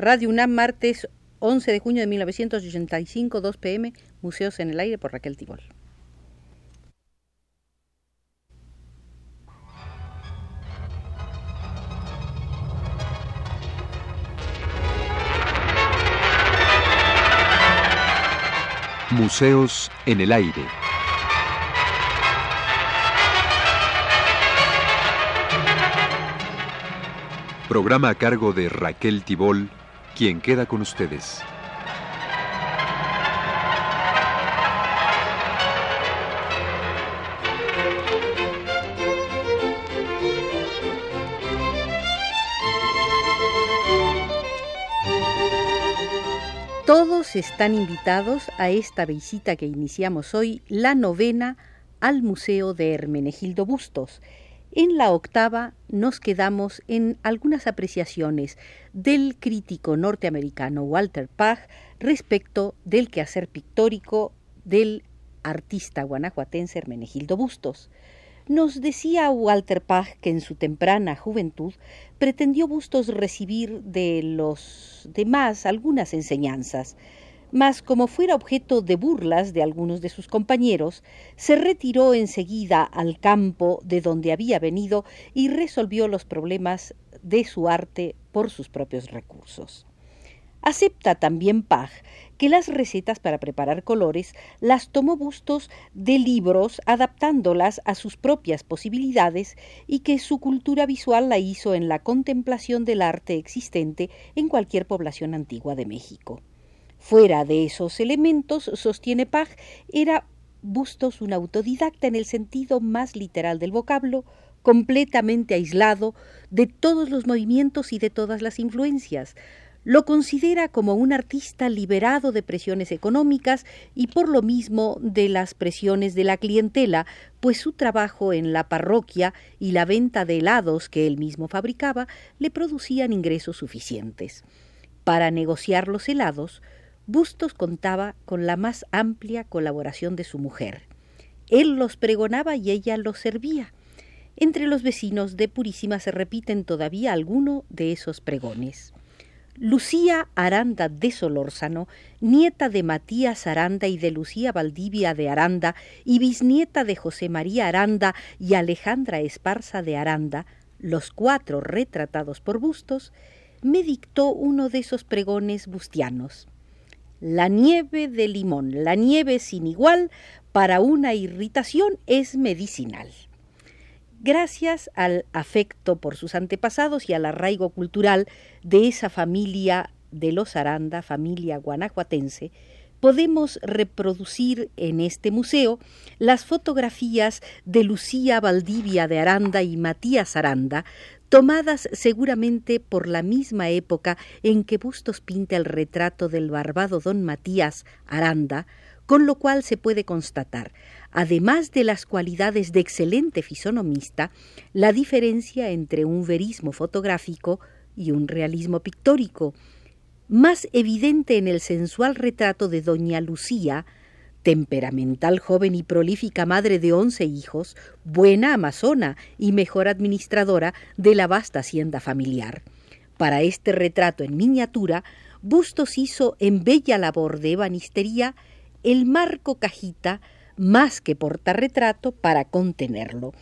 Radio UNAM, martes 11 de junio de 1985, 2 pm, Museos en el Aire por Raquel Tibol. Museos en el Aire. Programa a cargo de Raquel Tibol, quien queda con ustedes. Todos están invitados a esta visita que iniciamos hoy, la novena al Museo de Hermenegildo Bustos. En la octava nos quedamos en algunas apreciaciones del crítico norteamericano Walter Pag respecto del quehacer pictórico del artista guanajuatense Hermenegildo Bustos. Nos decía Walter Pag que en su temprana juventud pretendió Bustos recibir de los demás algunas enseñanzas, mas como fuera objeto de burlas de algunos de sus compañeros, se retiró enseguida al campo de donde había venido y resolvió los problemas de su arte por sus propios recursos. Acepta también Pag que las recetas para preparar colores las tomó Bustos de libros adaptándolas a sus propias posibilidades y que su cultura visual la hizo en la contemplación del arte existente en cualquier población antigua de México. Fuera de esos elementos, sostiene Pag, era Bustos un autodidacta en el sentido más literal del vocablo, completamente aislado de todos los movimientos y de todas las influencias, lo considera como un artista liberado de presiones económicas y por lo mismo de las presiones de la clientela, pues su trabajo en la parroquia y la venta de helados que él mismo fabricaba le producían ingresos suficientes. Para negociar los helados, Bustos contaba con la más amplia colaboración de su mujer. Él los pregonaba y ella los servía. Entre los vecinos de Purísima se repiten todavía algunos de esos pregones. Lucía Aranda de Solórzano, nieta de Matías Aranda y de Lucía Valdivia de Aranda, y bisnieta de José María Aranda y Alejandra Esparza de Aranda, los cuatro retratados por Bustos, me dictó uno de esos pregones bustianos. La nieve de limón, la nieve sin igual, para una irritación es medicinal. Gracias al afecto por sus antepasados y al arraigo cultural de esa familia de los Aranda, familia guanajuatense, podemos reproducir en este museo las fotografías de Lucía Valdivia de Aranda y Matías Aranda, tomadas seguramente por la misma época en que Bustos pinta el retrato del barbado don Matías Aranda, con lo cual se puede constatar, además de las cualidades de excelente fisonomista, la diferencia entre un verismo fotográfico y un realismo pictórico, más evidente en el sensual retrato de doña Lucía, temperamental joven y prolífica madre de once hijos, buena amazona y mejor administradora de la vasta hacienda familiar. Para este retrato en miniatura, Bustos hizo en bella labor de ebanistería el marco cajita más que portarretrato para contenerlo.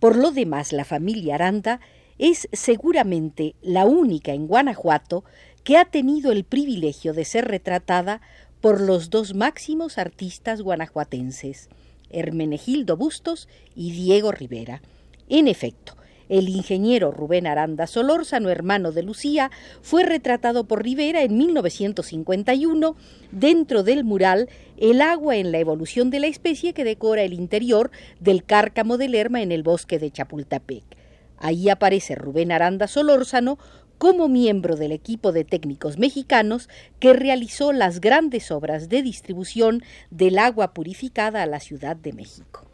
Por lo demás, la familia Aranda es seguramente la única en Guanajuato que ha tenido el privilegio de ser retratada por los dos máximos artistas guanajuatenses, Hermenegildo Bustos y Diego Rivera. En efecto, el ingeniero Rubén Aranda Solórzano, hermano de Lucía, fue retratado por Rivera en 1951 dentro del mural El agua en la evolución de la especie que decora el interior del cárcamo de Lerma en el bosque de Chapultepec. Ahí aparece Rubén Aranda Solórzano como miembro del equipo de técnicos mexicanos que realizó las grandes obras de distribución del agua purificada a la Ciudad de México.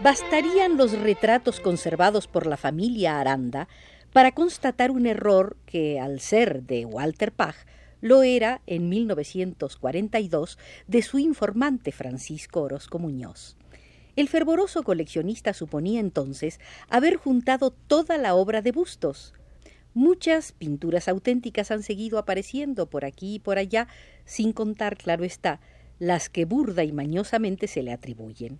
Bastarían los retratos conservados por la familia Aranda para constatar un error que, al ser de Walter Pag, lo era en 1942 de su informante Francisco Orozco Muñoz. El fervoroso coleccionista suponía entonces haber juntado toda la obra de Bustos. Muchas pinturas auténticas han seguido apareciendo por aquí y por allá, sin contar, claro está, las que burda y mañosamente se le atribuyen.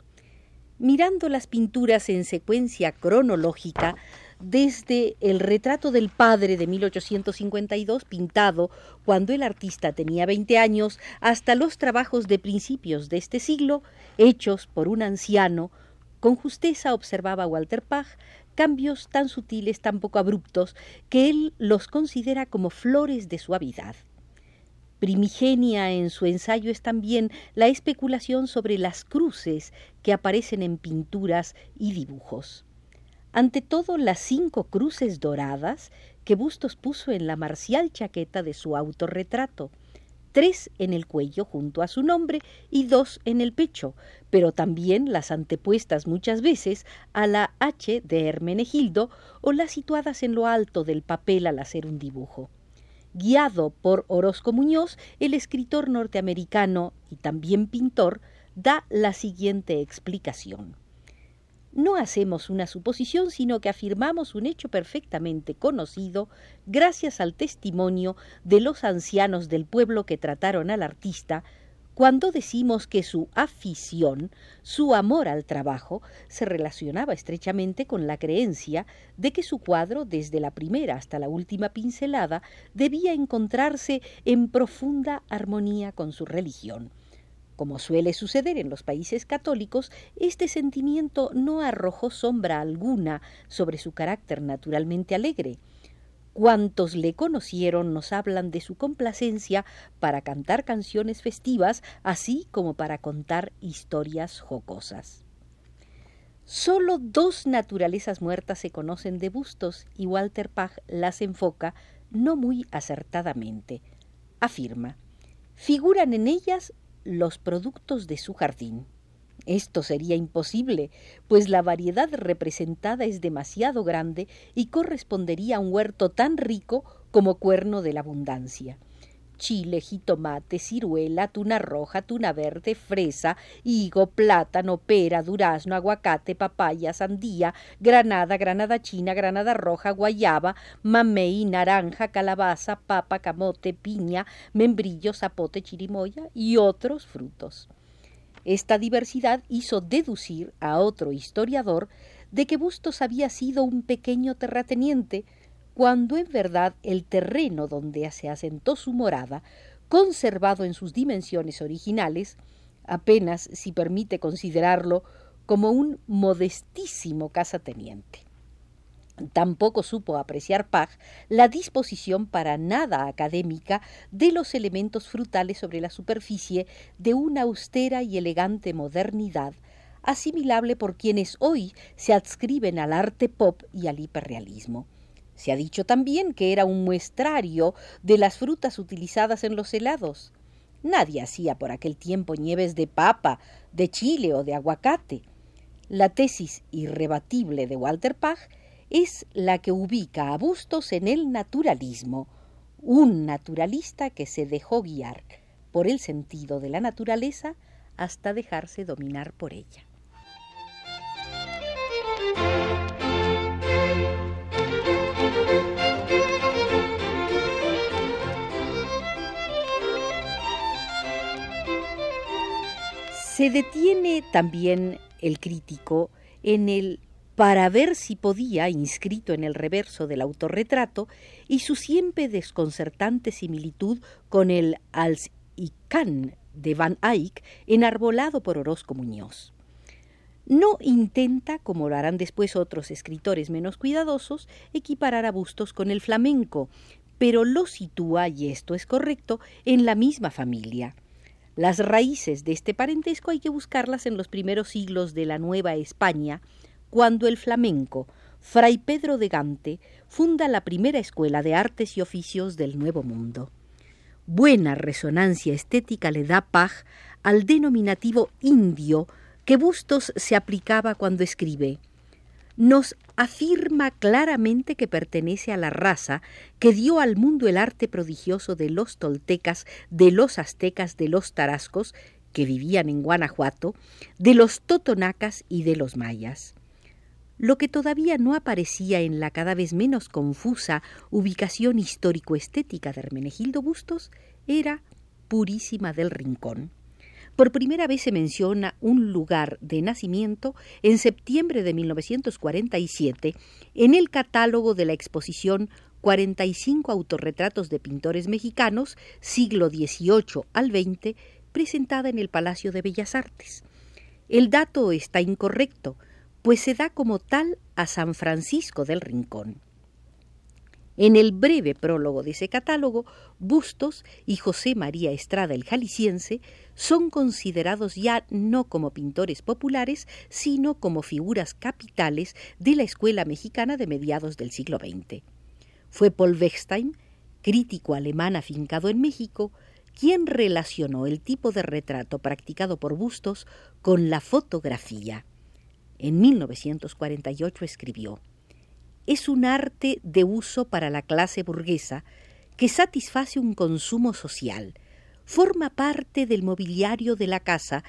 Mirando las pinturas en secuencia cronológica, desde el retrato del padre de 1852, pintado cuando el artista tenía 20 años, hasta los trabajos de principios de este siglo, hechos por un anciano, con justeza observaba Walter Pach cambios tan sutiles, tan poco abruptos, que él los considera como flores de suavidad. Primigenia en su ensayo es también la especulación sobre las cruces que aparecen en pinturas y dibujos. Ante todo las cinco cruces doradas que Bustos puso en la marcial chaqueta de su autorretrato, tres en el cuello junto a su nombre y dos en el pecho, pero también las antepuestas muchas veces a la H de Hermenegildo o las situadas en lo alto del papel al hacer un dibujo. Guiado por Orozco Muñoz, el escritor norteamericano y también pintor da la siguiente explicación. No hacemos una suposición, sino que afirmamos un hecho perfectamente conocido gracias al testimonio de los ancianos del pueblo que trataron al artista, cuando decimos que su afición, su amor al trabajo, se relacionaba estrechamente con la creencia de que su cuadro, desde la primera hasta la última pincelada, debía encontrarse en profunda armonía con su religión. Como suele suceder en los países católicos, este sentimiento no arrojó sombra alguna sobre su carácter naturalmente alegre. Cuantos le conocieron nos hablan de su complacencia para cantar canciones festivas, así como para contar historias jocosas. Solo dos naturalezas muertas se conocen de Bustos y Walter Pach las enfoca no muy acertadamente. Afirma, figuran en ellas los productos de su jardín. Esto sería imposible, pues la variedad representada es demasiado grande y correspondería a un huerto tan rico como cuerno de la abundancia chile, jitomate, ciruela, tuna roja, tuna verde, fresa, higo, plátano, pera, durazno, aguacate, papaya, sandía, granada, granada china, granada roja, guayaba, mamey, naranja, calabaza, papa, camote, piña, membrillo, zapote, chirimoya y otros frutos. Esta diversidad hizo deducir a otro historiador de que Bustos había sido un pequeño terrateniente, cuando en verdad el terreno donde se asentó su morada, conservado en sus dimensiones originales, apenas si permite considerarlo como un modestísimo casateniente. Tampoco supo apreciar Pag la disposición para nada académica de los elementos frutales sobre la superficie de una austera y elegante modernidad, asimilable por quienes hoy se adscriben al arte pop y al hiperrealismo. Se ha dicho también que era un muestrario de las frutas utilizadas en los helados. Nadie hacía por aquel tiempo nieves de papa, de chile o de aguacate. La tesis irrebatible de Walter Pach es la que ubica a Bustos en el naturalismo, un naturalista que se dejó guiar por el sentido de la naturaleza hasta dejarse dominar por ella. Se detiene también el crítico en el para ver si podía, inscrito en el reverso del autorretrato, y su siempre desconcertante similitud con el Als Can de Van Eyck, enarbolado por Orozco Muñoz. No intenta, como lo harán después otros escritores menos cuidadosos, equiparar a Bustos con el flamenco, pero lo sitúa, y esto es correcto, en la misma familia. Las raíces de este parentesco hay que buscarlas en los primeros siglos de la Nueva España, cuando el flamenco, Fray Pedro de Gante, funda la primera escuela de artes y oficios del Nuevo Mundo. Buena resonancia estética le da Paj al denominativo indio que Bustos se aplicaba cuando escribe. Nos afirma claramente que pertenece a la raza que dio al mundo el arte prodigioso de los toltecas, de los aztecas, de los tarascos, que vivían en Guanajuato, de los totonacas y de los mayas. Lo que todavía no aparecía en la cada vez menos confusa ubicación histórico-estética de Hermenegildo Bustos era Purísima del Rincón. Por primera vez se menciona un lugar de nacimiento en septiembre de 1947 en el catálogo de la exposición 45 autorretratos de pintores mexicanos, siglo XVIII al XX, presentada en el Palacio de Bellas Artes. El dato está incorrecto, pues se da como tal a San Francisco del Rincón. En el breve prólogo de ese catálogo, Bustos y José María Estrada el Jalisciense son considerados ya no como pintores populares, sino como figuras capitales de la escuela mexicana de mediados del siglo XX. Fue Paul Wechstein, crítico alemán afincado en México, quien relacionó el tipo de retrato practicado por Bustos con la fotografía. En 1948 escribió es un arte de uso para la clase burguesa que satisface un consumo social, forma parte del mobiliario de la casa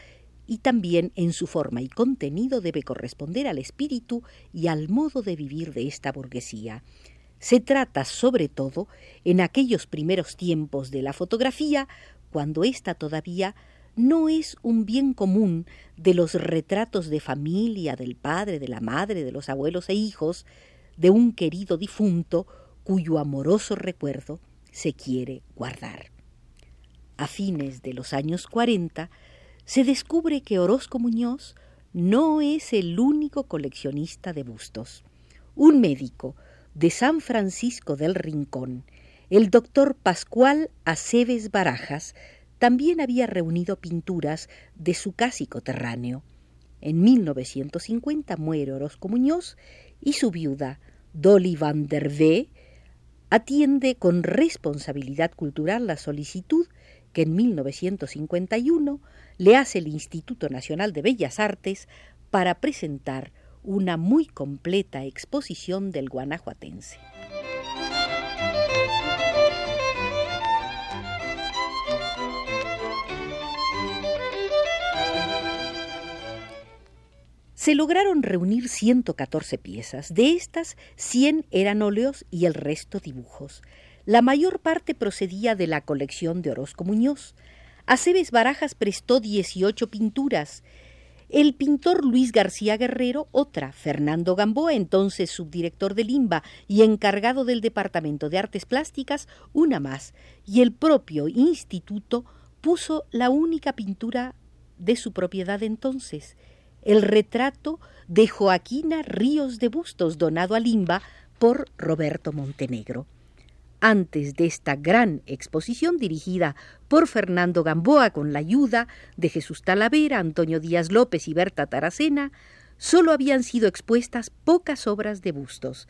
y también en su forma y contenido debe corresponder al espíritu y al modo de vivir de esta burguesía. Se trata, sobre todo, en aquellos primeros tiempos de la fotografía, cuando ésta todavía no es un bien común de los retratos de familia, del padre, de la madre, de los abuelos e hijos, de un querido difunto cuyo amoroso recuerdo se quiere guardar. A fines de los años 40 se descubre que Orozco Muñoz no es el único coleccionista de bustos. Un médico de San Francisco del Rincón, el doctor Pascual Aceves Barajas, también había reunido pinturas de su casi coterráneo. En 1950 muere Orozco Muñoz y su viuda, Dolly van der Wee, atiende con responsabilidad cultural la solicitud que en 1951 le hace el Instituto Nacional de Bellas Artes para presentar una muy completa exposición del guanajuatense. Se lograron reunir 114 piezas. De estas, 100 eran óleos y el resto dibujos. La mayor parte procedía de la colección de Orozco Muñoz. Aceves Barajas prestó 18 pinturas. El pintor Luis García Guerrero, otra. Fernando Gamboa, entonces subdirector de Limba y encargado del Departamento de Artes Plásticas, una más. Y el propio instituto puso la única pintura de su propiedad entonces el retrato de Joaquina Ríos de Bustos, donado a Limba por Roberto Montenegro. Antes de esta gran exposición dirigida por Fernando Gamboa con la ayuda de Jesús Talavera, Antonio Díaz López y Berta Taracena, solo habían sido expuestas pocas obras de Bustos,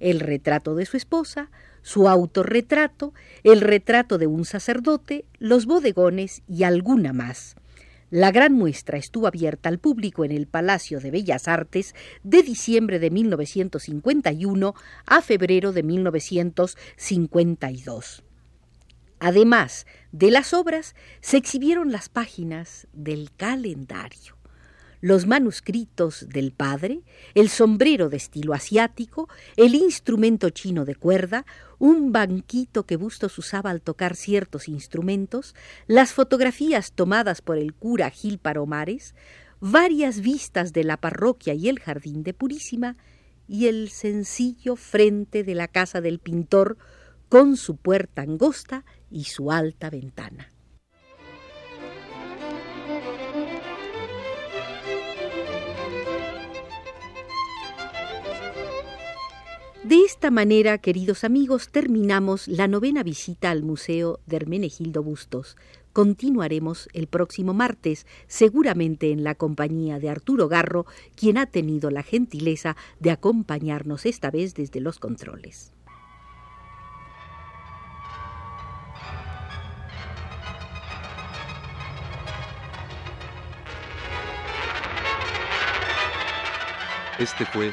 el retrato de su esposa, su autorretrato, el retrato de un sacerdote, los bodegones y alguna más. La gran muestra estuvo abierta al público en el Palacio de Bellas Artes de diciembre de 1951 a febrero de 1952. Además de las obras, se exhibieron las páginas del calendario los manuscritos del padre, el sombrero de estilo asiático, el instrumento chino de cuerda, un banquito que Bustos usaba al tocar ciertos instrumentos, las fotografías tomadas por el cura Gil Paromares, varias vistas de la parroquia y el jardín de Purísima, y el sencillo frente de la casa del pintor con su puerta angosta y su alta ventana. De esta manera, queridos amigos, terminamos la novena visita al Museo de Hermenegildo Bustos. Continuaremos el próximo martes, seguramente en la compañía de Arturo Garro, quien ha tenido la gentileza de acompañarnos esta vez desde los controles. Este fue